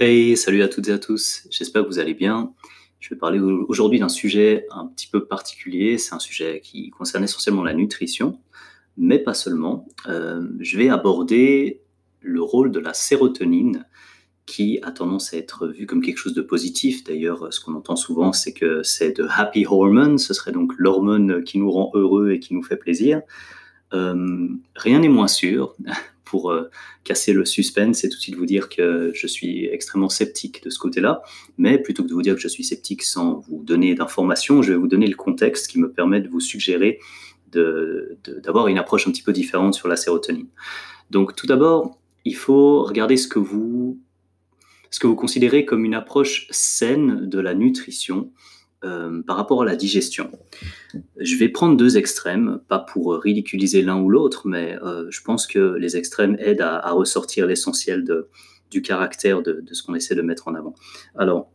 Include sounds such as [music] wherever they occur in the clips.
Hey, salut à toutes et à tous, j'espère que vous allez bien. Je vais parler aujourd'hui d'un sujet un petit peu particulier, c'est un sujet qui concerne essentiellement la nutrition, mais pas seulement. Euh, je vais aborder le rôle de la sérotonine qui a tendance à être vu comme quelque chose de positif. D'ailleurs, ce qu'on entend souvent, c'est que c'est de happy hormone, ce serait donc l'hormone qui nous rend heureux et qui nous fait plaisir. Euh, rien n'est moins sûr. Pour euh, casser le suspense, c'est tout de suite vous dire que je suis extrêmement sceptique de ce côté-là. Mais plutôt que de vous dire que je suis sceptique sans vous donner d'informations, je vais vous donner le contexte qui me permet de vous suggérer d'avoir une approche un petit peu différente sur la sérotonine. Donc tout d'abord, il faut regarder ce que vous considérez comme une approche saine de la nutrition euh, par rapport à la digestion. Je vais prendre deux extrêmes, pas pour ridiculiser l'un ou l'autre, mais euh, je pense que les extrêmes aident à, ressortir l'essentiel du caractère de, ce qu'on essaie de mettre en avant. Alors,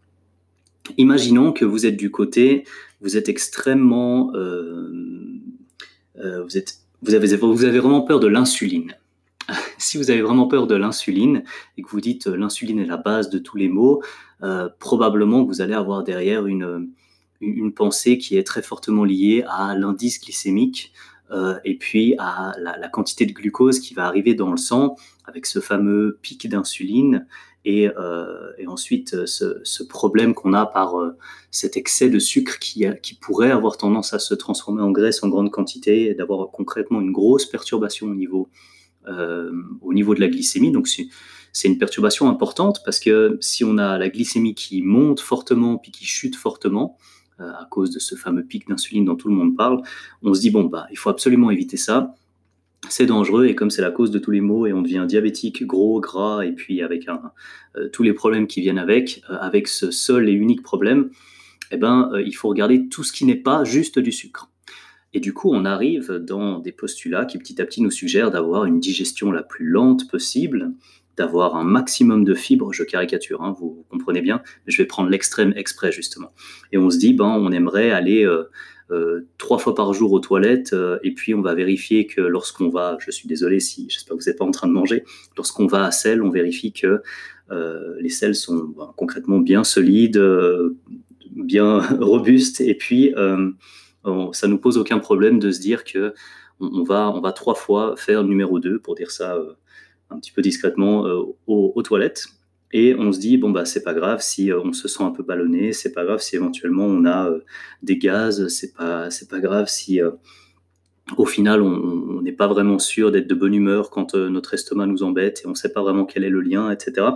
imaginons que vous êtes du côté, vous êtes extrêmement, euh, vous, avez, vraiment peur de l'insuline [laughs] si vous avez vraiment peur de l'insuline et que vous dites l'insuline est la base de tous les maux, probablement vous allez avoir derrière une, une pensée qui est très fortement liée à l'indice glycémique euh, et puis à la, quantité de glucose qui va arriver dans le sang avec ce fameux pic d'insuline et, euh, ensuite ce, problème qu'on a par euh, cet excès de sucre qui, pourrait avoir tendance à se transformer en graisse en grande quantité et d'avoir concrètement une grosse perturbation au niveau, au niveau de la glycémie. Donc c'est une perturbation importante parce que si on a la glycémie qui monte fortement puis qui chute fortement, euh, à cause de ce fameux pic d'insuline dont tout le monde parle, on se dit bon bah il faut absolument éviter ça. C'est dangereux et comme c'est la cause de tous les maux et on devient diabétique, gros, gras et puis avec un, euh, tous les problèmes qui viennent avec, euh, avec ce seul et unique problème, eh ben il faut regarder tout ce qui n'est pas juste du sucre. Et du coup, on arrive dans des postulats qui petit à petit nous suggèrent d'avoir une digestion la plus lente possible, d'avoir un maximum de fibres, je caricature, hein, vous comprenez bien, mais je vais prendre l'extrême exprès justement. Et on se dit, ben, on aimerait aller euh, euh, trois fois par jour aux toilettes, euh, et puis on va vérifier que lorsqu'on va, je suis désolé si j'espère que vous n'êtes pas en train de manger, lorsqu'on va à sel, on vérifie que les selles sont ben, concrètement bien solides, bien [laughs] robustes, et puis ça nous pose aucun problème de se dire que on, va, on va trois fois faire numéro 2, pour dire ça un petit peu discrètement euh, aux, toilettes. Et on se dit, bon, bah, c'est pas grave si euh, on se sent un peu ballonné, c'est pas grave si éventuellement on a euh, des gaz, c'est pas, c'est pas grave si au final on n'est pas vraiment sûr d'être de bonne humeur quand notre estomac nous embête et on ne sait pas vraiment quel est le lien, etc.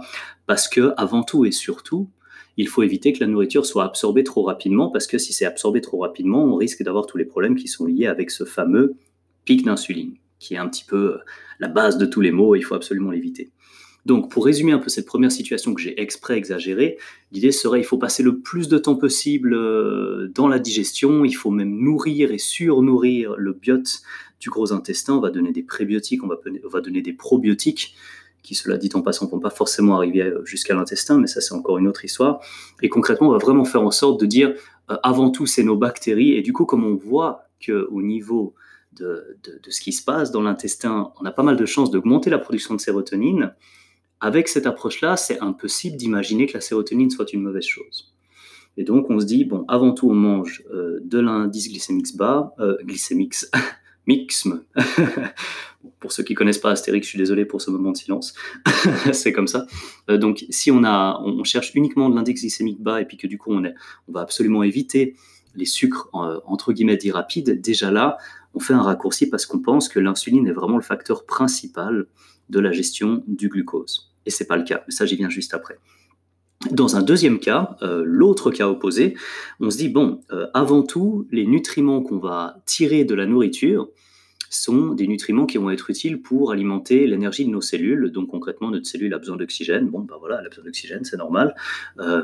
Parce que avant tout et surtout, il faut éviter que la nourriture soit absorbée trop rapidement, parce que si c'est absorbé trop rapidement, on risque d'avoir tous les problèmes qui sont liés avec ce fameux pic d'insuline qui est un petit peu euh, la base de tous les mots, il faut absolument l'éviter. Donc, pour résumer un peu cette première situation que j'ai exprès exagérée, l'idée serait il faut passer le plus de temps possible euh, dans la digestion, il faut même nourrir et surnourrir le biote du gros intestin, on va donner des prébiotiques, on va, on donner des probiotiques, qui, cela dit en passant, ne vont pas forcément arriver euh, jusqu'à l'intestin, mais ça c'est encore une autre histoire. Et concrètement, on va vraiment faire en sorte de dire, avant tout, c'est nos bactéries, et du coup, comme on voit qu'au niveau de, ce qui se passe dans l'intestin, on a pas mal de chances d'augmenter la production de sérotonine. Avec cette approche-là, c'est impossible d'imaginer que la sérotonine soit une mauvaise chose. Et donc, on se dit, bon, avant tout, on mange euh, de l'indice glycémique bas, euh, glycémique, [laughs] mixme. [laughs] pour ceux qui connaissent pas Astérix, je suis désolé pour ce moment de silence. [laughs] c'est comme ça. Euh, donc, si on, a, on cherche uniquement de l'indice glycémique bas et puis que du coup, on, on va absolument éviter les sucres entre guillemets dits rapides, déjà là, on fait un raccourci parce qu'on pense que l'insuline est vraiment le facteur principal de la gestion du glucose. Et c'est pas le cas, mais ça j'y viens juste après. Dans un deuxième cas, euh, l'autre cas opposé, on se dit, bon, euh, avant tout, les nutriments qu'on va tirer de la nourriture, sont des nutriments qui vont être utiles pour alimenter l'énergie de nos cellules. Donc concrètement, notre cellule a besoin d'oxygène. Bon, ben voilà, elle a besoin d'oxygène, c'est normal. Euh,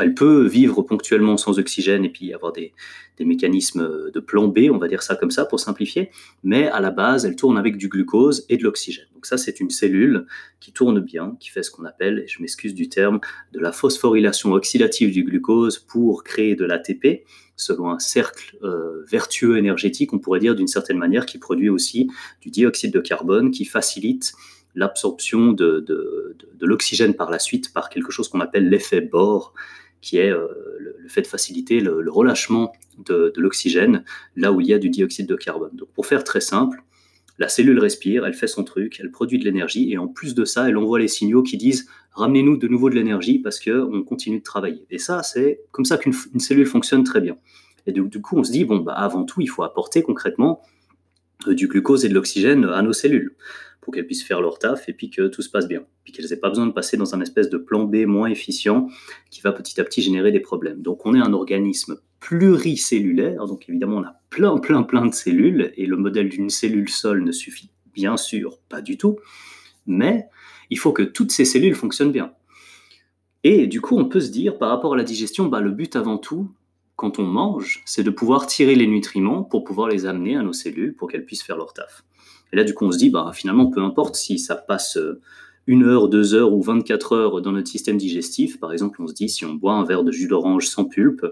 elle peut vivre ponctuellement sans oxygène et puis avoir des, des, mécanismes de plan B, on va dire ça comme ça pour simplifier. Mais à la base, elle tourne avec du glucose et de l'oxygène. Donc ça, c'est une cellule qui tourne bien, qui fait ce qu'on appelle, et je m'excuse du terme, de la phosphorylation oxydative du glucose pour créer de l'ATP selon un cercle euh, vertueux énergétique, on pourrait dire d'une certaine manière, qui produit aussi du dioxyde de carbone, qui facilite l'absorption de, l'oxygène par la suite par quelque chose qu'on appelle l'effet Bohr, qui est euh, le, fait de faciliter le, relâchement de, l'oxygène là où il y a du dioxyde de carbone. Donc pour faire très simple, la cellule respire, elle fait son truc, elle produit de l'énergie, et en plus de ça, elle envoie les signaux qui disent ramenez-nous de nouveau de l'énergie parce qu'on continue de travailler. Et ça, c'est comme ça qu'une cellule fonctionne très bien. Et du, coup, on se dit, bon, bah, avant tout, il faut apporter concrètement euh, du glucose et de l'oxygène à nos cellules pour qu'elles puissent faire leur taf et puis que tout se passe bien. Puis qu'elles n'aient pas besoin de passer dans un espèce de plan B moins efficient qui va petit à petit générer des problèmes. Donc on est un organisme pluricellulaire, donc évidemment on a plein plein plein de cellules et le modèle d'une cellule seule ne suffit bien sûr pas du tout, mais il faut que toutes ces cellules fonctionnent bien. Et du coup on peut se dire par rapport à la digestion, bah, le but avant tout, quand on mange, c'est de pouvoir tirer les nutriments pour pouvoir les amener à nos cellules pour qu'elles puissent faire leur taf. Et là, du coup, on se dit, bah, finalement, peu importe si ça passe euh, une heure, deux heures ou 24 heures dans notre système digestif. Par exemple, on se dit, si on boit un verre de jus d'orange sans pulpe,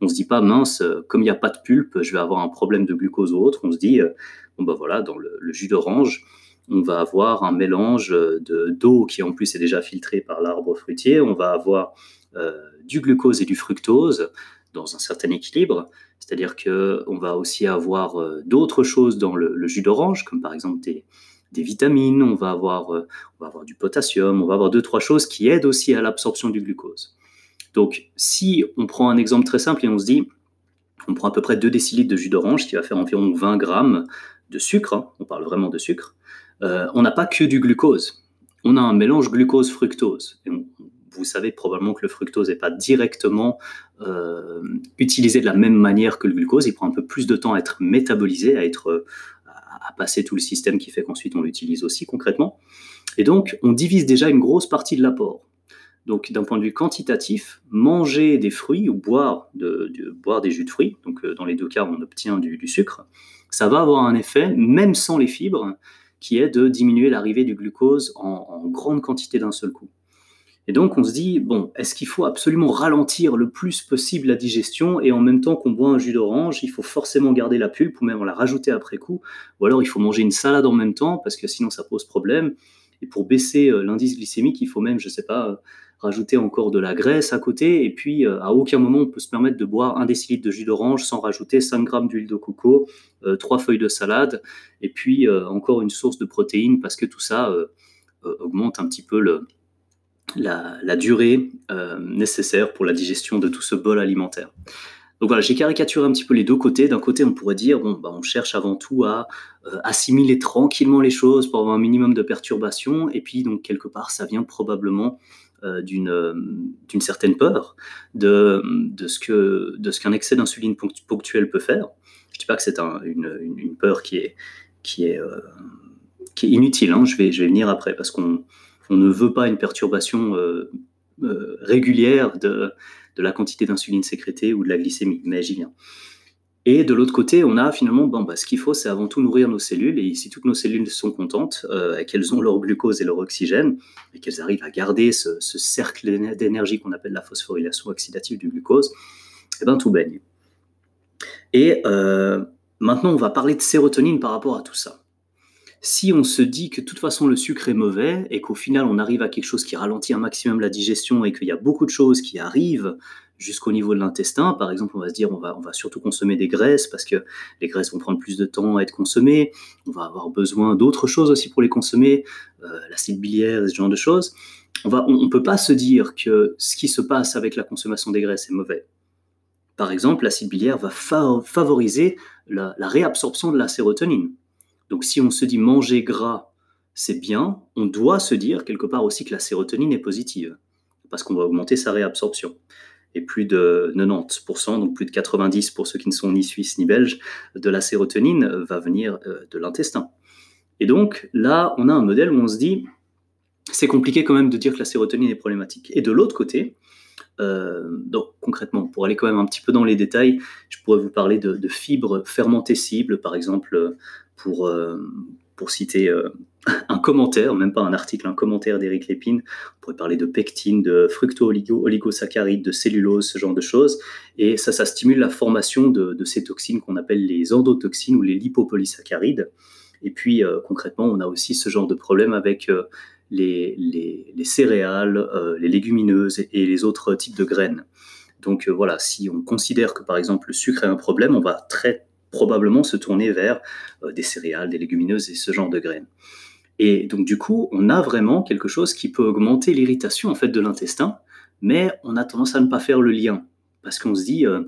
on se dit pas, mince, euh, comme il n'y a pas de pulpe, je vais avoir un problème de glucose ou autre. On se dit, euh, bon, bah voilà, dans le, jus d'orange, on va avoir un mélange de d'eau qui en plus est déjà filtré par l'arbre fruitier. On va avoir du glucose et du fructose dans un certain équilibre. C'est-à-dire qu'on va aussi avoir euh, d'autres choses dans le, jus d'orange, comme par exemple des, vitamines, on va, avoir, euh, on va avoir du potassium, on va avoir deux, trois choses qui aident aussi à l'absorption du glucose. Donc, si on prend un exemple très simple et on se dit, on prend à peu près 2 décilitres de jus d'orange, qui va faire environ 20 grammes de sucre, hein, on parle vraiment de sucre, euh, on n'a pas que du glucose. On a un mélange glucose-fructose vous savez probablement que le fructose n'est pas directement euh, utilisé de la même manière que le glucose. Il prend un peu plus de temps à être métabolisé, à, être, à passer tout le système qui fait qu'ensuite on l'utilise aussi concrètement. Et donc, on divise déjà une grosse partie de l'apport. Donc, d'un point de vue quantitatif, manger des fruits ou boire, boire des jus de fruits, donc euh, dans les deux cas, on obtient du, sucre, ça va avoir un effet, même sans les fibres, qui est de diminuer l'arrivée du glucose en grande quantité d'un seul coup. Et donc on se dit, bon, est-ce qu'il faut absolument ralentir le plus possible la digestion et en même temps qu'on boit un jus d'orange, il faut forcément garder la pulpe ou même la rajouter après coup, ou alors il faut manger une salade en même temps parce que sinon ça pose problème. Et pour baisser euh, l'indice glycémique, il faut même, je sais pas, euh, rajouter encore de la graisse à côté. Et puis, euh, à aucun moment, on peut se permettre de boire un décilitre de jus d'orange sans rajouter 5 grammes d'huile de coco, trois feuilles de salade, et puis encore une source de protéines, parce que tout ça augmente un petit peu le, la, durée euh, nécessaire pour la digestion de tout ce bol alimentaire. Donc voilà, j'ai caricaturé un petit peu les deux côtés. D'un côté, on pourrait dire, bon, bah, on cherche avant tout à euh, assimiler tranquillement les choses pour avoir un minimum de perturbation. Et puis, donc, quelque part, ça vient probablement euh, d'une certaine peur de, de ce qu'un excès d'insuline ponctuelle peut faire. Je ne dis pas que c'est une, une, peur qui est, qui est, qui est inutile. Hein. Je, vais, je vais venir après parce qu'on on ne veut pas une perturbation euh, euh, régulière de, la quantité d'insuline sécrétée ou de la glycémie, mais j'y viens. Et de l'autre côté, on a finalement, bah, ce qu'il faut, c'est avant tout nourrir nos cellules. Et si toutes nos cellules sont contentes, euh, qu'elles ont leur glucose et leur oxygène, et qu'elles arrivent à garder ce, cercle d'énergie qu'on appelle la phosphorylation oxydative du glucose, eh ben, tout baigne. Et maintenant, on va parler de sérotonine par rapport à tout ça si on se dit que de toute façon le sucre est mauvais et qu'au final on arrive à quelque chose qui ralentit un maximum la digestion et qu'il y a beaucoup de choses qui arrivent jusqu'au niveau de l'intestin, par exemple on va se dire on va, surtout consommer des graisses parce que les graisses vont prendre plus de temps à être consommées, on va avoir besoin d'autres choses aussi pour les consommer, euh, l'acide biliaire, ce genre de choses. On ne peut pas se dire que ce qui se passe avec la consommation des graisses est mauvais. Par exemple, l'acide biliaire va favoriser la réabsorption de la sérotonine. Donc si on se dit manger gras, c'est bien, on doit se dire quelque part aussi que la sérotonine est positive, parce qu'on va augmenter sa réabsorption. Et plus de 90%, donc plus de 90% pour ceux qui ne sont ni suisses ni belges, de la sérotonine va venir euh, de l'intestin. Et donc là, on a un modèle où on se dit, c'est compliqué quand même de dire que la sérotonine est problématique. Et de l'autre côté, euh, donc concrètement, pour aller quand même un petit peu dans les détails, je pourrais vous parler de, fibres fermentées cibles, par exemple pour, euh, pour citer euh, [laughs] un commentaire, même pas un article, un commentaire d'Éric Lépine. On pourrait parler de pectine, de fructo-oligosaccharides, de cellulose, ce genre de choses. Et ça, ça stimule la formation de, ces toxines qu'on appelle les endotoxines ou les lipopolysaccharides. Et puis concrètement, on a aussi ce genre de problème avec les, les, céréales, les légumineuses et, les autres types de graines. Donc voilà, si on considère que par exemple le sucre est un problème, on va très probablement se tourner vers des céréales, des légumineuses et ce genre de graines. Et donc du coup, on a vraiment quelque chose qui peut augmenter l'irritation en fait de l'intestin, mais on a tendance à ne pas faire le lien parce qu'on se dit euh,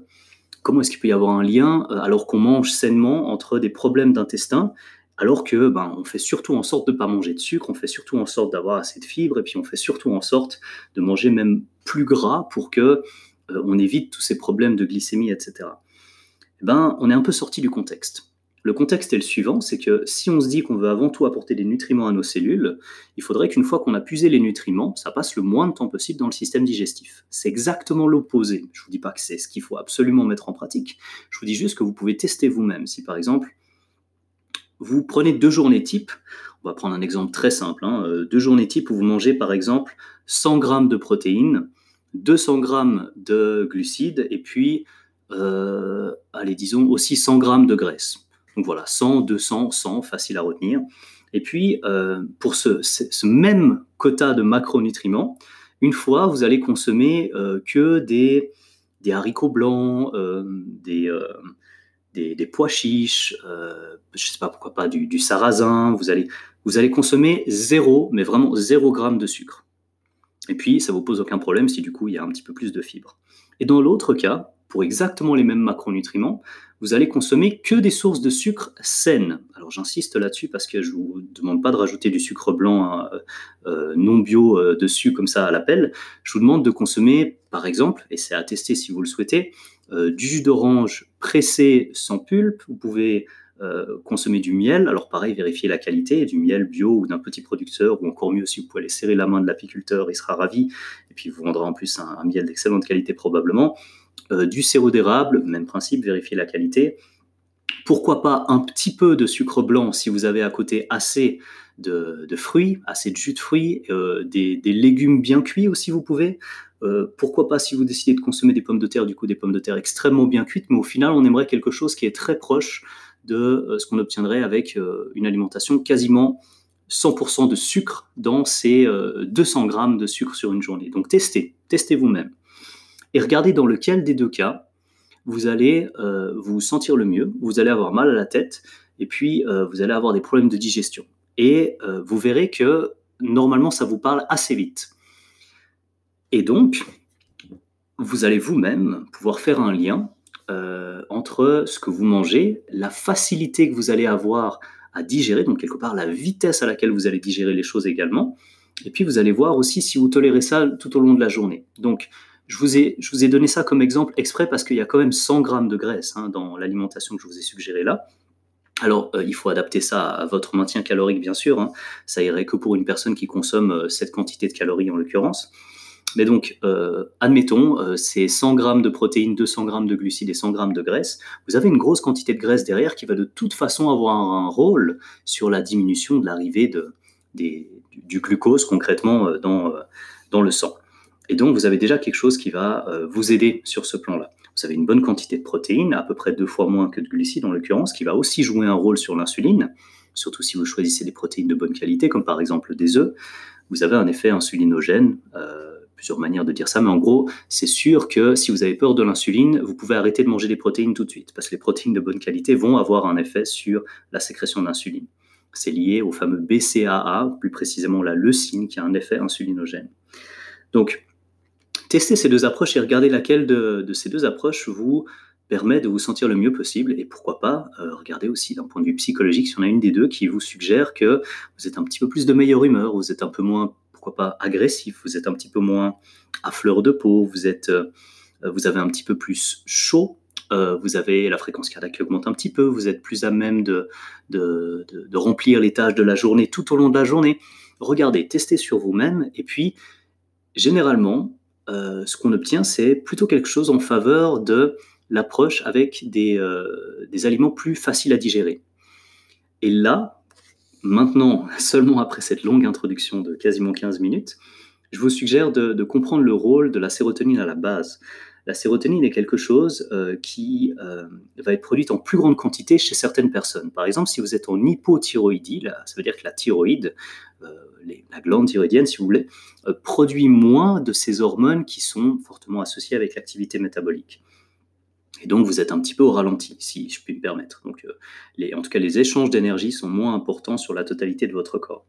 comment est-ce qu'il peut y avoir un lien euh, alors qu'on mange sainement entre des problèmes d'intestin alors que ben, on fait surtout en sorte de ne pas manger de sucre, on fait surtout en sorte d'avoir assez de fibres et puis on fait surtout en sorte de manger même plus gras pour que euh, on évite tous ces problèmes de glycémie, etc. Eh ben, on est un peu sorti du contexte. Le contexte est le suivant, c'est que si on se dit qu'on veut avant tout apporter des nutriments à nos cellules, il faudrait qu'une fois qu'on a puisé les nutriments, ça passe le moins de temps possible dans le système digestif. C'est exactement l'opposé. Je ne vous dis pas que c'est ce qu'il faut absolument mettre en pratique, je vous dis juste que vous pouvez tester vous-même. Si par exemple, vous prenez deux journées type, on va prendre un exemple très simple, hein, euh, deux journées type où vous mangez par exemple 100 g de protéines, 200 g de glucides et puis, euh, allez, disons aussi 100 g de graisse. Donc voilà, 100, 200, 100, facile à retenir. Et puis, euh, pour ce, même quota de macronutriments, une fois, vous allez consommer que des, des, haricots blancs, euh, des, pois chiches, je ne sais pas pourquoi pas, du, sarrasin. Vous allez, vous allez consommer zéro, mais vraiment zéro gramme de sucre. Et puis, ça vous pose aucun problème si du coup, il y a un petit peu plus de fibres. Et dans l'autre cas, pour exactement les mêmes macronutriments, vous allez consommer que des sources de sucre saines. Alors j'insiste là-dessus parce que je ne vous demande pas de rajouter du sucre blanc hein, euh, non bio euh, dessus comme ça à l'appel. Je vous demande de consommer, par exemple, et c'est à tester si vous le souhaitez, euh, du jus d'orange pressé sans pulpe. Vous pouvez consommer du miel. Alors pareil, vérifiez la qualité, du miel bio ou d'un petit producteur, ou encore mieux si vous pouvez aller serrer la main de l'apiculteur, il sera ravi. Et puis il vous vendra en plus un miel d'excellente qualité probablement. Euh, du sirop d'érable, même principe, vérifier la qualité. Pourquoi pas un petit peu de sucre blanc si vous avez à côté assez de, fruits, assez de jus de fruits, euh, des, légumes bien cuits aussi vous pouvez. Euh, pourquoi pas si vous décidez de consommer des pommes de terre, du coup des pommes de terre extrêmement bien cuites, mais au final on aimerait quelque chose qui est très proche de ce qu'on obtiendrait avec une alimentation quasiment 100% de sucre dans ces 200 grammes de sucre sur une journée. Donc testez, testez vous-même et regardez dans lequel des deux cas vous allez euh, vous sentir le mieux, vous allez avoir mal à la tête, et puis euh, vous allez avoir des problèmes de digestion. Et euh, vous verrez que normalement ça vous parle assez vite. Et donc, vous allez vous-même pouvoir faire un lien entre ce que vous mangez, la facilité que vous allez avoir à digérer, donc quelque part la vitesse à laquelle vous allez digérer les choses également, et puis vous allez voir aussi si vous tolérez ça tout au long de la journée. Donc, je vous, ai, je vous ai donné ça comme exemple exprès parce qu'il y a quand même 100 grammes de graisse hein, dans l'alimentation que je vous ai suggérée là. Alors, euh, il faut adapter ça à votre maintien calorique, bien sûr. Hein. Ça irait que pour une personne qui consomme euh, cette quantité de calories en l'occurrence. Mais donc, euh, admettons, c'est 100 grammes de protéines, 200 grammes de glucides et 100 grammes de graisse. Vous avez une grosse quantité de graisse derrière qui va de toute façon avoir un, rôle sur la diminution de l'arrivée de, du glucose concrètement dans, dans le sang. Et donc, vous avez déjà quelque chose qui va vous aider sur ce plan-là. Vous avez une bonne quantité de protéines, à peu près deux fois moins que de glucides en l'occurrence, qui va aussi jouer un rôle sur l'insuline, surtout si vous choisissez des protéines de bonne qualité, comme par exemple des œufs. Vous avez un effet insulinogène, euh, plusieurs manières de dire ça, mais en gros, c'est sûr que si vous avez peur de l'insuline, vous pouvez arrêter de manger des protéines tout de suite, parce que les protéines de bonne qualité vont avoir un effet sur la sécrétion d'insuline. C'est lié au fameux BCAA, plus précisément la leucine, qui a un effet insulinogène. Donc, testez ces deux approches et regardez laquelle de, ces deux approches vous permet de vous sentir le mieux possible et pourquoi pas euh, regardez aussi d'un point de vue psychologique si on a une des deux qui vous suggère que vous êtes un petit peu plus de meilleure humeur, vous êtes un peu moins, pourquoi pas, agressif, vous êtes un petit peu moins à fleur de peau, vous, êtes, euh, vous avez un petit peu plus chaud, euh, vous avez la fréquence cardiaque qui augmente un petit peu, vous êtes plus à même de, de, de remplir les tâches de la journée tout au long de la journée. Regardez, testez sur vous-même et puis généralement, euh, ce qu'on obtient, c'est plutôt quelque chose en faveur de l'approche avec euh, des, aliments plus faciles à digérer. Et là, maintenant, [laughs] seulement après cette longue introduction de quasiment 15 minutes, je vous suggère de, comprendre le rôle de la sérotonine à la base. La sérotonine est quelque chose euh, qui euh, va être produite en plus grande quantité chez certaines personnes. Par exemple, si vous êtes en hypothyroïdie, ça veut dire que la thyroïde, euh, la glande thyroïdienne, si vous voulez, produit moins de ces hormones qui sont fortement associées avec l'activité métabolique. Et donc, vous êtes un petit peu au ralenti, si je puis me permettre. Donc, les, en tout cas, les échanges d'énergie sont moins importants sur la totalité de votre corps.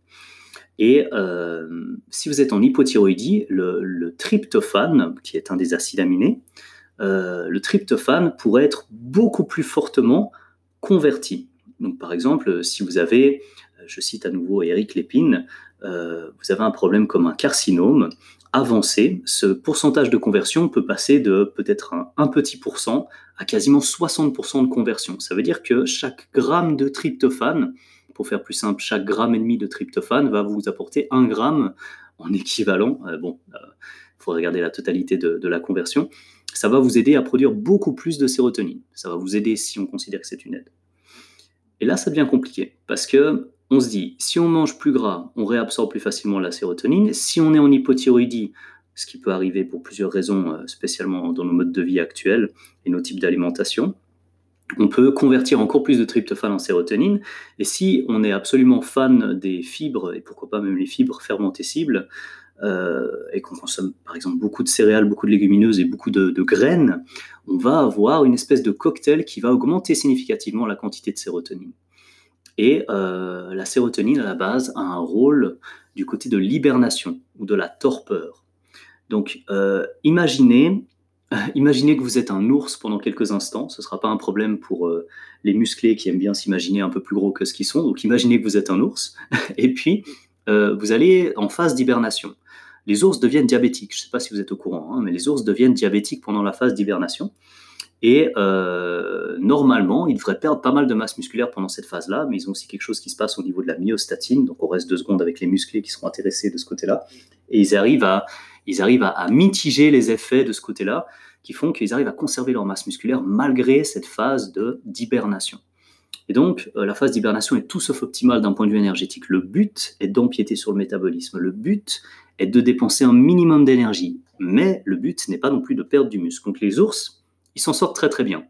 Et euh, si vous êtes en hypothyroïdie, le, tryptophane, qui est un des acides aminés, euh, le tryptophane pourrait être beaucoup plus fortement converti. Donc, par exemple, si vous avez, je cite à nouveau Eric Lépine, euh, vous avez un problème comme un carcinome avancé, ce pourcentage de conversion peut passer de peut-être un, un, petit pourcent à quasiment 60% de conversion. Ça veut dire que chaque gramme de tryptophane pour faire plus simple, chaque gramme et demi de tryptophane va vous apporter un gramme en équivalent. Euh, bon, il euh, faut regarder la totalité de, la conversion. Ça va vous aider à produire beaucoup plus de sérotonine. Ça va vous aider si on considère que c'est une aide. Et là, ça devient compliqué parce que on se dit, si on mange plus gras, on réabsorbe plus facilement la sérotonine. Si on est en hypothyroïdie, ce qui peut arriver pour plusieurs raisons, euh, spécialement dans nos modes de vie actuels et nos types d'alimentation, on peut convertir encore plus de tryptophane en sérotonine. Et si on est absolument fan des fibres, et pourquoi pas même les fibres fermentescibles, euh, et qu'on consomme par exemple beaucoup de céréales, beaucoup de légumineuses et beaucoup de, graines, on va avoir une espèce de cocktail qui va augmenter significativement la quantité de sérotonine. Et euh, la sérotonine, à la base, a un rôle du côté de l'hibernation ou de la torpeur. Donc, euh, imaginez [laughs] Imaginez que vous êtes un ours pendant quelques instants, ce ne sera pas un problème pour euh, les musclés qui aiment bien s'imaginer un peu plus gros que ce qu'ils sont. Donc imaginez que vous êtes un ours, [laughs] et puis vous allez en phase d'hibernation. Les ours deviennent diabétiques, je ne sais pas si vous êtes au courant, hein, mais les ours deviennent diabétiques pendant la phase d'hibernation. Et euh, normalement, ils devraient perdre pas mal de masse musculaire pendant cette phase-là, mais ils ont aussi quelque chose qui se passe au niveau de la myostatine, donc on reste deux secondes avec les musclés qui seront intéressés de ce côté-là, et ils arrivent à mitiger les effets de ce côté-là, qui font qu'ils arrivent à conserver leur masse musculaire malgré cette phase d'hibernation. Et donc, euh, la phase d'hibernation est tout sauf optimale d'un point de vue énergétique. Le but est d'empiéter sur le métabolisme. Le but est de dépenser un minimum d'énergie. Mais le but n'est pas non plus de perdre du muscle. Donc les ours, ils s'en sortent très très bien.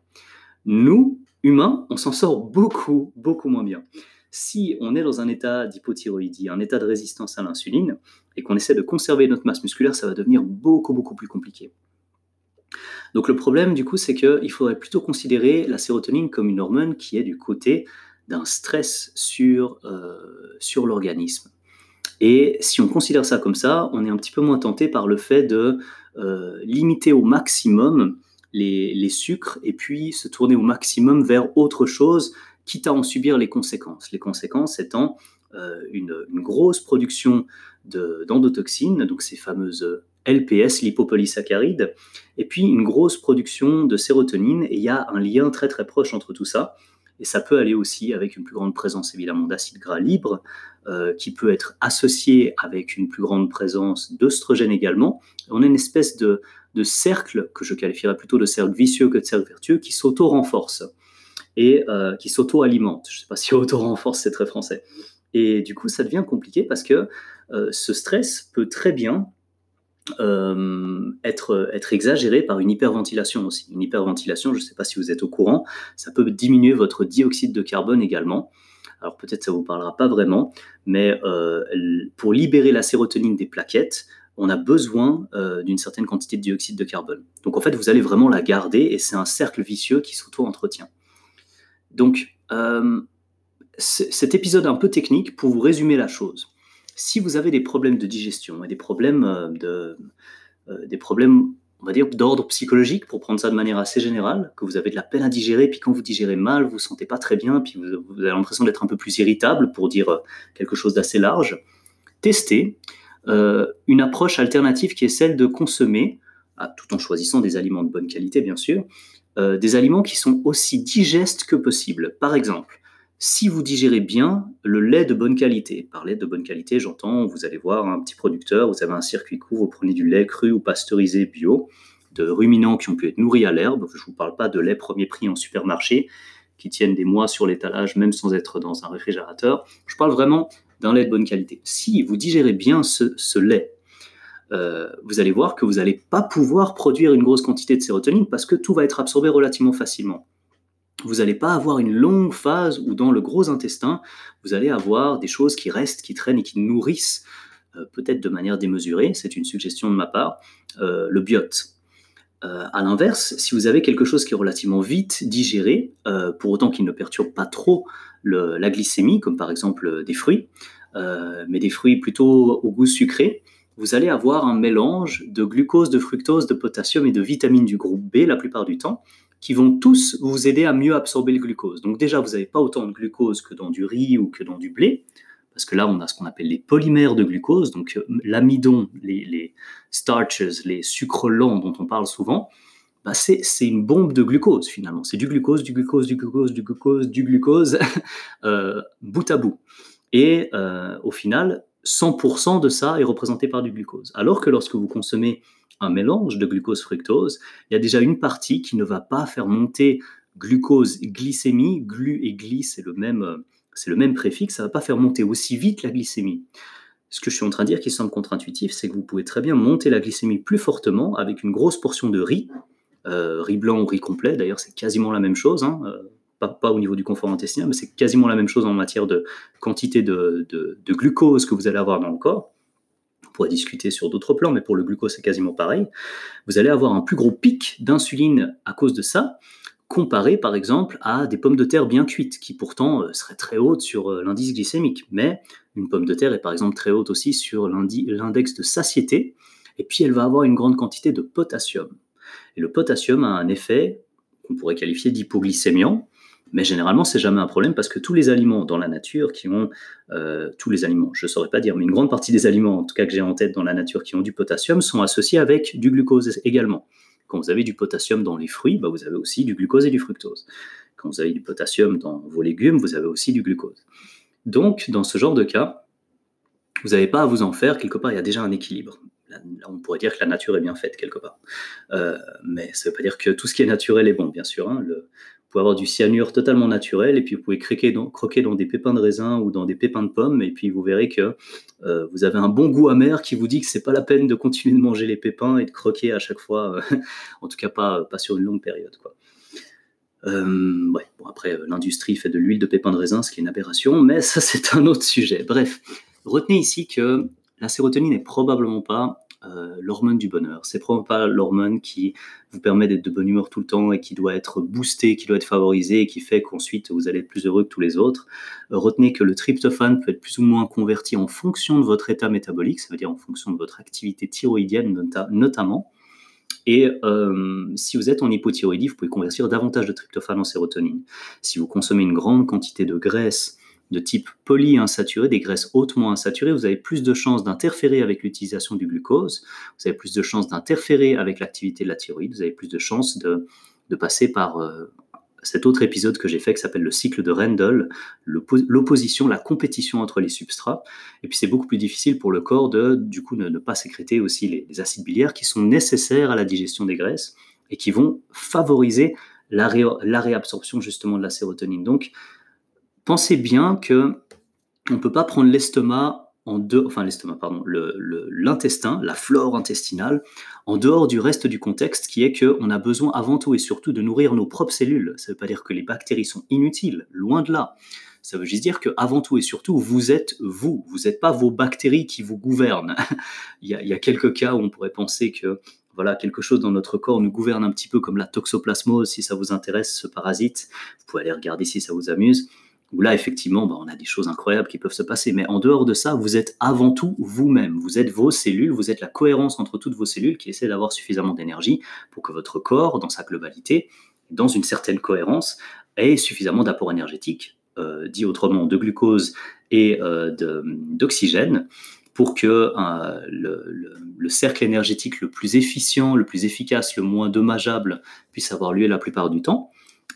Nous, humains, on s'en sort beaucoup, beaucoup moins bien si on est dans un état d'hypothyroïdie, un état de résistance à l'insuline, et qu'on essaie de conserver notre masse musculaire, ça va devenir beaucoup, beaucoup plus compliqué. Donc le problème, du coup, c'est qu'il faudrait plutôt considérer la sérotonine comme une hormone qui est du côté d'un stress sur, euh, sur l'organisme. Et si on considère ça comme ça, on est un petit peu moins tenté par le fait de euh, limiter au maximum les, sucres et puis se tourner au maximum vers autre chose quitte à en subir les conséquences. Les conséquences étant euh, une, grosse production d'endotoxines, donc ces fameuses LPS, lipopolysaccharides, et puis une grosse production de sérotonine, et il y a un lien très très proche entre tout ça. Et ça peut aller aussi avec une plus grande présence évidemment d'acides gras libres, euh, qui peut être associé avec une plus grande présence d'œstrogène également. On a une espèce de, de cercle que je qualifierais plutôt de cercle vicieux que de cercle vertueux qui s'auto-renforce et euh, qui s'auto-alimente. Je ne sais pas [laughs] si auto-renforce, c'est très français. Et du coup, ça devient compliqué parce que euh, ce stress peut très bien euh, être, être exagéré par une hyperventilation aussi. Une hyperventilation, je ne sais pas si vous êtes au courant, ça peut diminuer votre dioxyde de carbone également. Alors peut-être ça ne vous parlera pas vraiment, mais pour libérer la sérotonine des plaquettes, on a besoin d'une certaine quantité de dioxyde de carbone. Donc en fait, vous allez vraiment la garder et c'est un cercle vicieux qui s'auto-entretient. Donc, euh, cet épisode un peu technique pour vous résumer la chose. Si vous avez des problèmes de digestion et des problèmes euh, de, euh, des problèmes, on va dire, d'ordre psychologique, pour prendre ça de manière assez générale, que vous avez de la peine à digérer, puis quand vous digérez mal, vous vous sentez pas très bien, puis vous, avez l'impression d'être un peu plus irritable, pour dire quelque chose d'assez large, testez une approche alternative qui est celle de consommer, ah, tout en choisissant des aliments de bonne qualité, bien sûr, euh, des aliments qui sont aussi digestes que possible. Par exemple, si vous digérez bien le lait de bonne qualité, par lait de bonne qualité, j'entends, vous allez voir un petit producteur, vous avez un circuit court, vous prenez du lait cru ou pasteurisé bio, de ruminants qui ont pu être nourris à l'herbe, je ne vous parle pas de lait premier prix en supermarché, qui tiennent des mois sur l'étalage même sans être dans un réfrigérateur, je parle vraiment d'un lait de bonne qualité. Si vous digérez bien ce, lait, euh, vous allez voir que vous n'allez pas pouvoir produire une grosse quantité de sérotonine parce que tout va être absorbé relativement facilement. Vous n'allez pas avoir une longue phase où dans le gros intestin, vous allez avoir des choses qui restent, qui traînent et qui nourrissent, euh, peut-être de manière démesurée, c'est une suggestion de ma part, euh, le biote. À l'inverse, si vous avez quelque chose qui est relativement vite digéré, pour autant qu'il ne perturbe pas trop la glycémie, comme par exemple des fruits, mais des fruits plutôt au goût sucré, vous allez avoir un mélange de glucose, de fructose, de potassium et de vitamines du groupe B la plupart du temps, qui vont tous vous aider à mieux absorber le glucose. Donc déjà, vous n'avez pas autant de glucose que dans du riz ou que dans du blé, parce que là, on a ce qu'on appelle les polymères de glucose, donc euh, l'amidon, les, starches, les sucres lents dont on parle souvent, bah c'est une bombe de glucose finalement. C'est du glucose, du glucose, du glucose, du glucose, du glucose, [laughs] euh, bout à bout. Et euh, au final, 100% de ça est représenté par du glucose. Alors que lorsque vous consommez un mélange de glucose-fructose, il y a déjà une partie qui ne va pas faire monter glucose-glycémie. Glu et gly, c'est le même, c'est le même préfixe, ça ne va pas faire monter aussi vite la glycémie. Ce que je suis en train de dire qui semble contre-intuitif, c'est que vous pouvez très bien monter la glycémie plus fortement avec une grosse portion de riz, euh, riz blanc ou riz complet, d'ailleurs c'est quasiment la même chose, hein, euh, pas, au niveau du confort intestinal, mais c'est quasiment la même chose en matière de quantité de, glucose que vous allez avoir dans le corps. On pourrait discuter sur d'autres plans, mais pour le glucose, c'est quasiment pareil. Vous allez avoir un plus gros pic d'insuline à cause de ça, comparé par exemple à des pommes de terre bien cuites, qui pourtant euh, seraient très hautes sur euh, l'indice glycémique. Mais une pomme de terre est par exemple très haute aussi sur l'index de satiété, et puis elle va avoir une grande quantité de potassium. Et le potassium a un effet qu'on pourrait qualifier d'hypoglycémiant, mais généralement, c'est jamais un problème parce que tous les aliments dans la nature qui ont, euh, tous les aliments, je ne saurais pas dire, mais une grande partie des aliments, en tout cas que j'ai en tête dans la nature, qui ont du potassium, sont associés avec du glucose également. Quand vous avez du potassium dans les fruits, bah, vous avez aussi du glucose et du fructose. Quand vous avez du potassium dans vos légumes, vous avez aussi du glucose. Donc, dans ce genre de cas, vous n'avez pas à vous en faire, quelque part, il y a déjà un équilibre. Là, on pourrait dire que la nature est bien faite quelque part. Euh, mais ça ne veut pas dire que tout ce qui est naturel est bon, bien sûr. Hein. Pouvez avoir du cyanure totalement naturel et puis vous pouvez croquer dans, des pépins de raisin ou dans des pépins de pommes et puis vous verrez que euh, vous avez un bon goût amer qui vous dit que c'est pas la peine de continuer de manger les pépins et de croquer à chaque fois, euh, [laughs] en tout cas pas, sur une longue période. Euh, bon, après, l'industrie fait de l'huile de pépins de raisin, ce qui est une aberration, mais ça c'est un autre sujet. Bref, retenez ici que la sérotonine n'est probablement pas euh, l'hormone du bonheur. C'est probablement pas l'hormone qui vous permet d'être de bonne humeur tout le temps et qui doit être boosté, qui doit être favorisé et qui fait qu'ensuite vous allez être plus heureux que tous les autres. Euh, retenez que le tryptophane peut être plus ou moins converti en fonction de votre état métabolique, ça veut dire en fonction de votre activité thyroïdienne notamment. Et euh, si vous êtes en hypothyroïdie, vous pouvez convertir davantage de tryptophane en sérotonine. Si vous consommez une grande quantité de graisse de type polyinsaturé, des graisses hautement insaturées, vous avez plus de chances d'interférer avec l'utilisation du glucose, vous avez plus de chances d'interférer avec l'activité de la thyroïde, vous avez plus de chances de, passer par euh, cet autre épisode que j'ai fait qui s'appelle le cycle de Rendel, l'opposition, la compétition entre les substrats. Et puis c'est beaucoup plus difficile pour le corps de du ne, pas sécréter aussi les, les, acides biliaires qui sont nécessaires à la digestion des graisses et qui vont favoriser la, la réabsorption justement de la sérotonine. Donc pensez bien que on ne peut pas prendre l'estomac en deux, enfin l'estomac, pardon, l'intestin, la flore intestinale, en dehors du reste du contexte qui est qu'on a besoin avant tout et surtout de nourrir nos propres cellules. Ça ne veut pas dire que les bactéries sont inutiles, loin de là. Ça veut juste dire que avant tout et surtout, vous êtes vous. Vous n'êtes pas vos bactéries qui vous gouvernent. [laughs] il, y a, quelques cas où on pourrait penser que voilà, quelque chose dans notre corps nous gouverne un petit peu comme la toxoplasmose, si ça vous intéresse, ce parasite. Vous pouvez aller regarder si ça vous amuse où là, effectivement, bah, on a des choses incroyables qui peuvent se passer. Mais en dehors de ça, vous êtes avant tout vous-même. Vous êtes vos cellules, vous êtes la cohérence entre toutes vos cellules qui essaient d'avoir suffisamment d'énergie pour que votre corps, dans sa globalité, dans une certaine cohérence, ait suffisamment d'apport énergétique, euh, dit autrement de glucose et euh, d'oxygène, pour que euh, le, cercle énergétique le plus efficient, le plus efficace, le moins dommageable puisse avoir lieu la plupart du temps.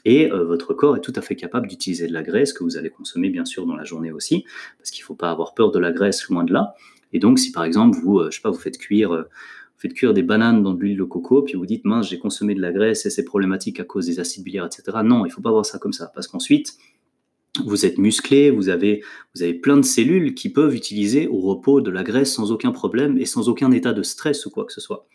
Et euh, votre corps est tout à fait capable d'utiliser de la graisse que vous allez consommer bien sûr dans la journée aussi, parce qu'il ne faut pas avoir peur de la graisse loin de là. Et donc si par exemple vous, euh, je sais pas, vous faites cuire, euh, vous faites cuire des bananes dans de l'huile de coco, puis vous dites mince j'ai consommé de la graisse et c'est problématique à cause des acides biliaires, etc. Non, il ne faut pas voir ça comme ça, parce qu'ensuite vous êtes musclé, vous avez, vous avez plein de cellules qui peuvent utiliser au repos de la graisse sans aucun problème et sans aucun état de stress ou quoi que ce soit.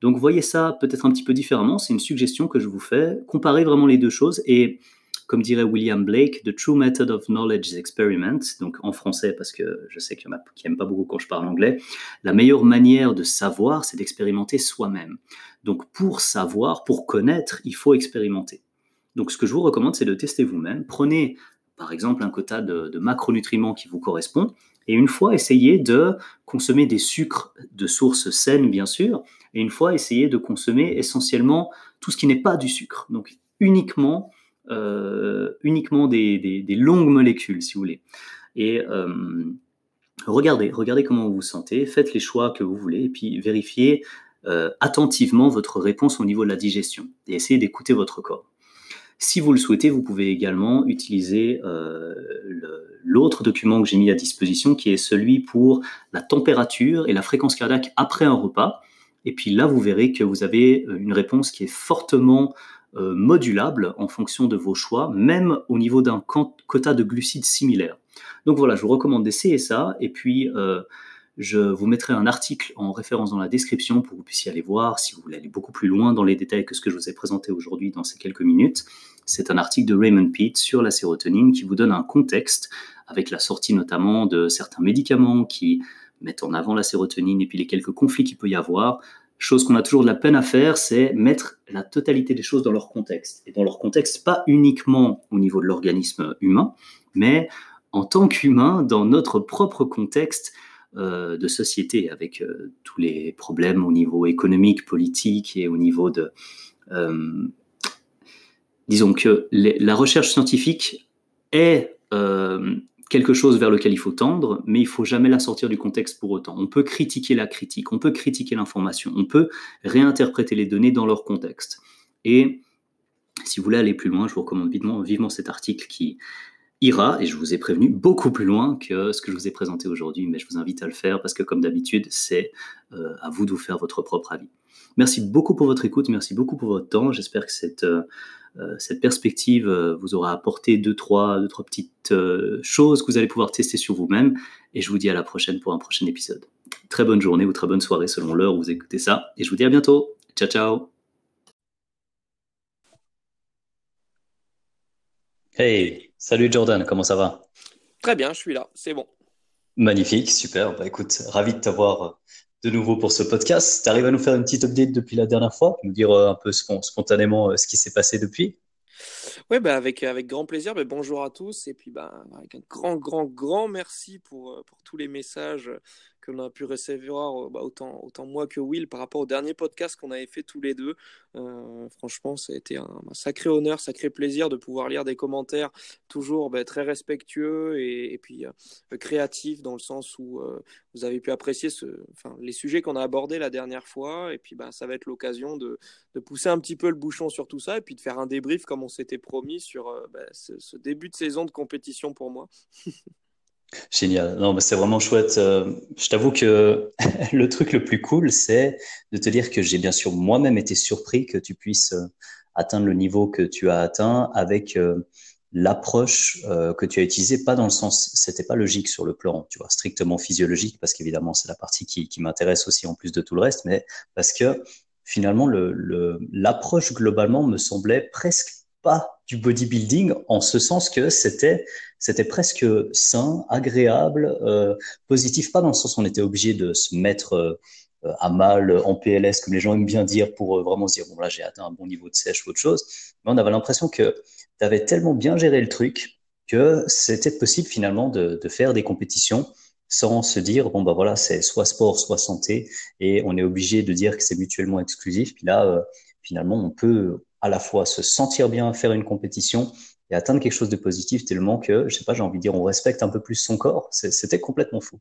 Donc voyez ça peut-être un petit peu différemment, c'est une suggestion que je vous fais. Comparez vraiment les deux choses et comme dirait William Blake, The True Method of Knowledge is Experiment, donc en français parce que je sais qu'il y en a qui n'aiment pas beaucoup quand je parle anglais, la meilleure manière de savoir, c'est d'expérimenter soi-même. Donc pour savoir, pour connaître, il faut expérimenter. Donc ce que je vous recommande, c'est de tester vous-même. Prenez par exemple un quota de, macronutriments qui vous correspond, et une fois essayez de consommer des sucres de sources saines, bien sûr, et une fois essayez de consommer essentiellement tout ce qui n'est pas du sucre, donc uniquement, euh, uniquement des, longues molécules, si vous voulez. Et euh, regardez, regardez comment vous vous sentez, faites les choix que vous voulez, et puis vérifiez euh, attentivement votre réponse au niveau de la digestion, et essayez d'écouter votre corps. Si vous le souhaitez, vous pouvez également utiliser l'autre document que j'ai mis à disposition, qui est celui pour la température et la fréquence cardiaque après un repas. Et puis là, vous verrez que vous avez euh, une réponse qui est fortement euh, modulable en fonction de vos choix, même au niveau d'un quota de glucides similaire. Donc voilà, je vous recommande d'essayer ça. Et puis, je vous mettrai un article en référence dans la description pour que vous puissiez aller voir si vous voulez aller beaucoup plus loin dans les détails que ce que je vous ai présenté aujourd'hui dans ces quelques minutes. C'est un article de Raymond Pete sur la sérotonine qui vous donne un contexte avec la sortie notamment de certains médicaments qui mettent en avant la sérotonine et puis les quelques conflits qu'il peut y avoir. Chose qu'on a toujours de la peine à faire, c'est mettre la totalité des choses dans leur contexte. Et dans leur contexte, pas uniquement au niveau de l'organisme humain, mais en tant qu'humain, dans notre propre contexte, euh, de société, avec euh, tous les problèmes au niveau économique, politique et au niveau de... Euh, disons que la recherche scientifique est quelque chose vers lequel il faut tendre, mais il faut jamais la sortir du contexte pour autant. On peut critiquer la critique, on peut critiquer l'information, on peut réinterpréter les données dans leur contexte. Et si vous voulez aller plus loin, je vous recommande vivement, vivement cet article qui, ira, et je vous ai prévenu, beaucoup plus loin que ce que je vous ai présenté aujourd'hui, mais je vous invite à le faire parce que comme d'habitude, c'est euh, à vous de vous faire votre propre avis. Merci beaucoup pour votre écoute, merci beaucoup pour votre temps. J'espère que cette, euh, euh, perspective vous aura apporté deux trois, deux, trois petites choses que vous allez pouvoir tester sur vous-même, et je vous dis à la prochaine pour un prochain épisode. Très bonne journée ou très bonne soirée selon l'heure où vous écoutez ça, et je vous dis à bientôt. Ciao, ciao Hey, salut Jordan, comment ça va? Très bien, je suis là, c'est bon. Magnifique, super. Bah écoute, ravi de t'avoir euh, de nouveau pour ce podcast. Tu arrives à nous faire une petite update depuis la dernière fois, nous dire euh, un peu spontanément euh, ce qui s'est passé depuis? Oui, bah avec, avec grand plaisir. Bah, bonjour à tous. Et puis, bah, avec un grand, grand, grand merci pour, pour tous les messages que a pu recevoir, bah, autant, autant moi que Will, par rapport au dernier podcast qu'on avait fait tous les deux. Euh, franchement, ça a été un, sacré honneur, sacré plaisir de pouvoir lire des commentaires toujours bah, très respectueux et, puis euh, créatifs dans le sens où euh, vous avez pu apprécier les sujets qu'on a abordés la dernière fois. Et puis, bah, ça va être l'occasion de, pousser un petit peu le bouchon sur tout ça et puis de faire un débrief comme on s'était promis sur ce début de saison de compétition pour moi. [laughs] Génial. Non, mais c'est vraiment chouette. Euh, je t'avoue que [laughs] le truc le plus cool, c'est de te dire que j'ai bien sûr moi-même été surpris que tu puisses euh, atteindre le niveau que tu as atteint avec euh, l'approche que tu as utilisée, pas dans le sens, c'était pas logique sur le plan, tu vois, strictement physiologique, parce qu'évidemment c'est la partie qui, m'intéresse aussi en plus de tout le reste, mais parce que finalement le l'approche globalement me semblait presque pas du bodybuilding en ce sens que c'était c'était presque sain, agréable, euh, positif, pas dans le sens où on était obligé de se mettre euh, à mal en PLS comme les gens aiment bien dire pour euh, vraiment se dire bon là j'ai atteint un bon niveau de sèche ou autre chose, mais on avait l'impression que tu avais tellement bien géré le truc que c'était possible finalement de, faire des compétitions sans se dire bon bah voilà c'est soit sport soit santé et on est obligé de dire que c'est mutuellement exclusif. Puis là finalement on peut à la fois se sentir bien faire une compétition et atteindre quelque chose de positif tellement que, je sais pas, j'ai envie de dire, on respecte un peu plus son corps. C'était complètement fou.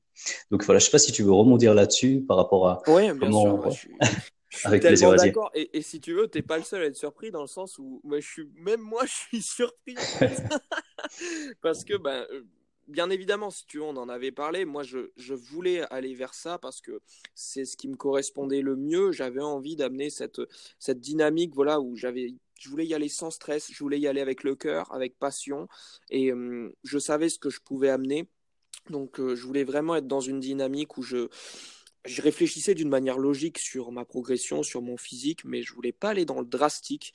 Donc voilà, je sais pas si tu veux rebondir là-dessus par rapport à oui, bien sûr. [laughs] je suis, Avec plaisir, d'accord. Et, et, si tu veux, t'es pas le seul à être surpris dans le sens où, moi, je suis, même moi, je suis surpris [laughs] [laughs] parce que ben. Bien évidemment, si tu veux, on en avait parlé. Moi, je, je voulais aller vers ça parce que c'est ce qui me correspondait le mieux. J'avais envie d'amener cette, cette dynamique, voilà, où j'avais je voulais y aller sans stress, je voulais y aller avec le cœur, avec passion, et hum, je savais ce que je pouvais amener. Donc, euh, je voulais vraiment être dans une dynamique où je, je réfléchissais d'une manière logique sur ma progression, sur mon physique, mais je voulais pas aller dans le drastique.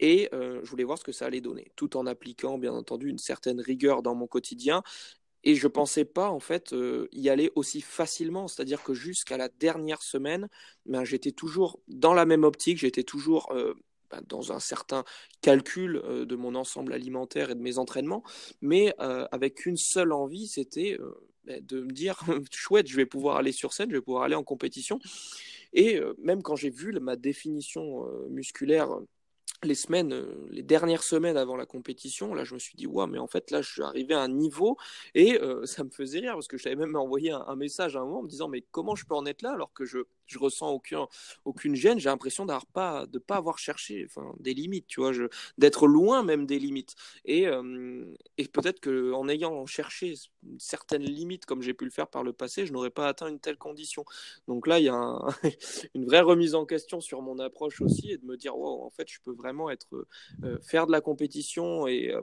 Et euh, je voulais voir ce que ça allait donner, tout en appliquant, bien entendu, une certaine rigueur dans mon quotidien. Et je ne pensais pas, en fait, euh, y aller aussi facilement. C'est-à-dire que jusqu'à la dernière semaine, ben, j'étais toujours dans la même optique, j'étais toujours ben, dans un certain calcul de mon ensemble alimentaire et de mes entraînements, mais avec une seule envie, c'était ben, de me dire [laughs] chouette, je vais pouvoir aller sur scène, je vais pouvoir aller en compétition. Et même quand j'ai vu ma définition musculaire les semaines, euh, les dernières semaines avant la compétition, là, je me suis dit, ouais, mais en fait, là, je suis arrivé à un niveau et euh, [laughs] ça me faisait rire parce que j'avais même envoyé un, message à un moment en me disant, mais comment je peux en être là alors que je, je ressens aucun, aucune gêne J'ai l'impression d'avoir pas, de pas avoir cherché des limites, tu vois, d'être loin même des limites. Et, et peut-être qu'en ayant cherché certaines limites comme j'ai pu le faire par le passé, je n'aurais pas atteint une telle condition. Donc là, il y a [laughs] une vraie remise en question sur mon approche aussi et de me dire, en fait, je peux vraiment être faire de la compétition et,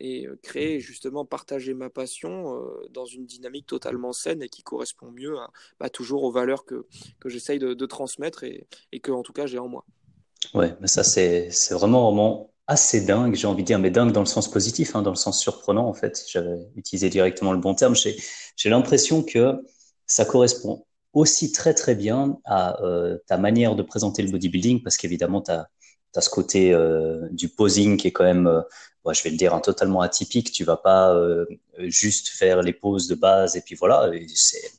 et euh, créer justement partager ma passion dans une dynamique totalement saine et qui correspond mieux à, bah, toujours aux valeurs que, que j'essaye de, transmettre et, que en tout cas j'ai en moi. Ouais, mais ça c'est vraiment vraiment assez dingue, j'ai envie de dire, mais dingue dans le sens positif, hein, dans le sens surprenant en fait. J'avais utilisé directement le bon terme. J'ai l'impression que ça correspond aussi très très bien à ta manière de présenter le bodybuilding, parce qu'évidemment, tu as, as ce côté euh, du posing qui est quand même, euh, je vais le dire, un totalement atypique. Tu vas pas euh, juste faire les poses de base et puis voilà. C'est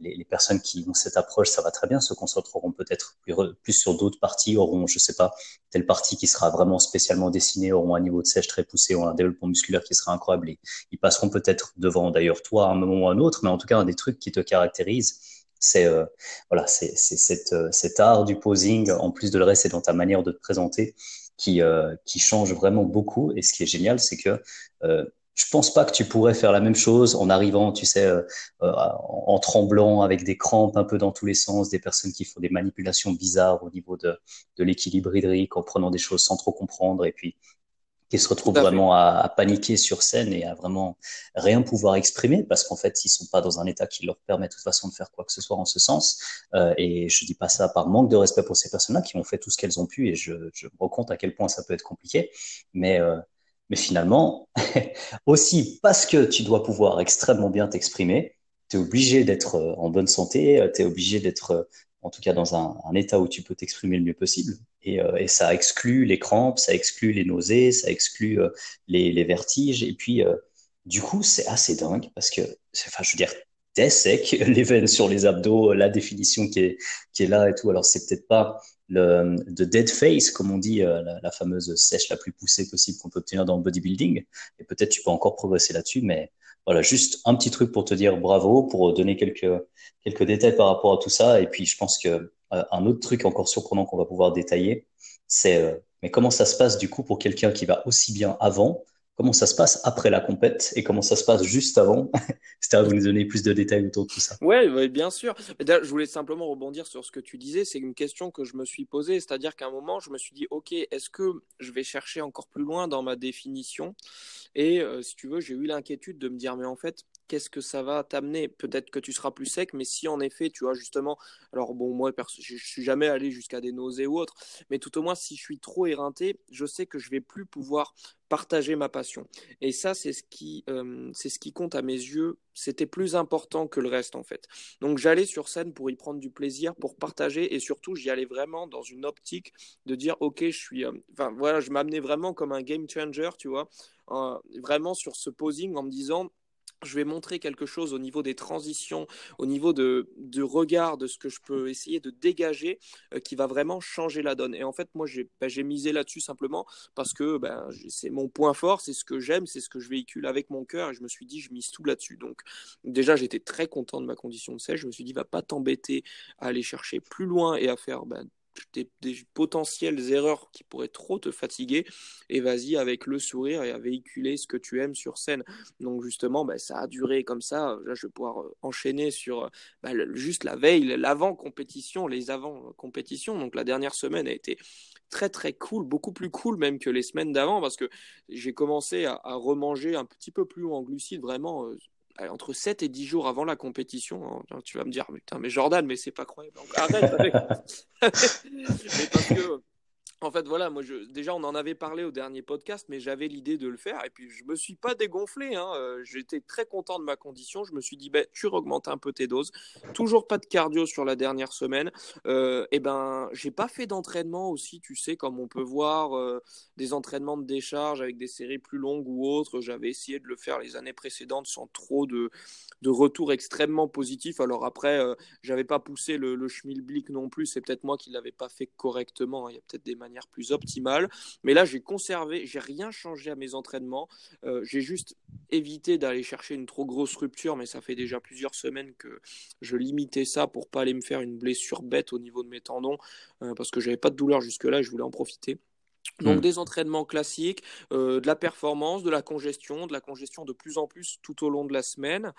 les, les, personnes qui ont cette approche, ça va très bien, se concentreront peut-être plus, plus, sur d'autres parties, auront, je sais pas, telle partie qui sera vraiment spécialement dessinée, auront un niveau de sèche très poussé, auront un développement musculaire qui sera incroyable. Et ils passeront peut-être devant d'ailleurs toi à un moment ou à un autre, mais en tout cas un des trucs qui te caractérise c'est euh, voilà, c'est euh, cet art du posing, en plus de le reste, c'est dans ta manière de te présenter qui, euh, qui change vraiment beaucoup. Et ce qui est génial, c'est que je pense pas que tu pourrais faire la même chose en arrivant, tu sais, en, tremblant avec des crampes un peu dans tous les sens, des personnes qui font des manipulations bizarres au niveau de, de l'équilibre hydrique, en prenant des choses sans trop comprendre, et puis se retrouvent vraiment à, à, paniquer sur scène et à vraiment rien pouvoir exprimer parce qu'en fait ils sont pas dans un état qui leur permet de toute façon de faire quoi que ce soit en ce sens. Euh, et je dis pas ça par manque de respect pour ces personnes-là qui ont fait tout ce qu'elles ont pu et je, je me rends compte à quel point ça peut être compliqué. Mais euh, mais finalement [laughs] aussi parce que tu dois pouvoir extrêmement bien t'exprimer tu es obligé d'être euh, en bonne santé tu es obligé d'être en tout cas dans un, état où tu peux t'exprimer le mieux possible et, euh, et, ça exclut les crampes, ça exclut les nausées, ça exclut euh, les, vertiges. Et puis, euh, du coup, c'est assez dingue parce que, enfin, je veux dire, t'es sec, [laughs] les veines sur les abdos, la définition qui est, qui est là et tout. Alors, c'est peut-être pas le de dead face, comme on dit, la, la, fameuse sèche la plus poussée possible qu'on peut obtenir dans le bodybuilding. Et peut-être tu peux encore progresser là-dessus, mais voilà, juste un petit truc pour te dire bravo, pour donner quelques, quelques détails par rapport à tout ça. Et puis, je pense que euh, un autre truc encore surprenant qu'on va pouvoir détailler, c'est euh, mais comment ça se passe du coup pour quelqu'un qui va aussi bien avant Comment ça se passe après la compète et comment ça se passe juste avant [laughs] C'est à vous nous donner plus de détails autour de tout ça. Oui, bien sûr. Je voulais simplement rebondir sur ce que tu disais. C'est une question que je me suis posée. C'est-à-dire qu'à un moment, je me suis dit, OK, est-ce que je vais chercher encore plus loin dans ma définition? Et euh, si tu veux, j'ai eu l'inquiétude de me dire, mais en fait, qu'est-ce que ça va t'amener? Peut-être que tu seras plus sec, mais si en effet, tu vois, justement, alors bon, moi, je suis jamais allé jusqu'à des nausées ou autre, mais tout au moins, si je suis trop éreinté, je sais que je vais plus pouvoir partager ma passion. Et ça, c'est ce qui, euh, ce qui compte à mes yeux. C'était plus important que le reste, en fait. Donc, j'allais sur scène pour y prendre du plaisir, pour partager, et surtout, j'y allais vraiment dans une optique de dire, ok, je suis, euh, enfin, voilà, je m'amenais vraiment comme un game changer, tu vois, euh, vraiment sur ce posing en me disant je vais montrer quelque chose au niveau des transitions, au niveau de, regard, de ce que je peux essayer de dégager, euh, qui va vraiment changer la donne. Et en fait, moi, j'ai bah, misé là-dessus simplement parce que ben, c'est mon point fort, c'est ce que j'aime, c'est ce que je véhicule avec mon cœur. Et je me suis dit, je mise tout là-dessus. Donc, déjà, j'étais très content de ma condition de sèche. Je me suis dit, va pas t'embêter à aller chercher plus loin et à faire ben, des, potentielles erreurs qui pourraient trop te fatiguer et vas-y avec le sourire et à véhiculer ce que tu aimes sur scène. Donc justement, bah, ça a duré comme ça. Là, je vais pouvoir euh, enchaîner sur bah, juste la veille, l'avant-compétition, les avant-compétitions. Donc la dernière semaine a été très très cool, beaucoup plus cool même que les semaines d'avant parce que j'ai commencé à, remanger un petit peu plus en glucides vraiment euh, entre 7 et 10 jours avant la compétition. Hein. Tu vas me dire, putain, mais Jordan, mais c'est pas croyable. arrête avec... [laughs] mais parce que en fait, voilà, moi, déjà, on en avait parlé au dernier podcast, mais j'avais l'idée de le faire. Et puis, je me suis pas dégonflé. Hein. Euh, j'étais très content de ma condition. Je me suis dit, ben, tu augmentes un peu tes doses. Toujours pas de cardio sur la dernière semaine. Euh, et ben, j'ai pas fait d'entraînement aussi, tu sais, comme on peut voir euh, des entraînements de décharge avec des séries plus longues ou autres. J'avais essayé de le faire les années précédentes sans trop de, de retours extrêmement positifs. Alors après, euh, j'avais pas poussé le, le schmilblick non plus. C'est peut-être moi qui l'avais pas fait correctement. Il y a peut-être des manières plus optimale. Mais là, j'ai conservé, j'ai rien changé à mes entraînements. Euh, j'ai juste évité d'aller chercher une trop grosse rupture, mais ça fait déjà plusieurs semaines que je limitais ça pour pas aller me faire une blessure bête au niveau de mes tendons, euh, parce que j'avais pas de douleur jusque-là et je voulais en profiter. Donc hmm. des entraînements classiques, euh, de la performance, de la congestion, de la congestion de plus en plus tout au long de la semaine.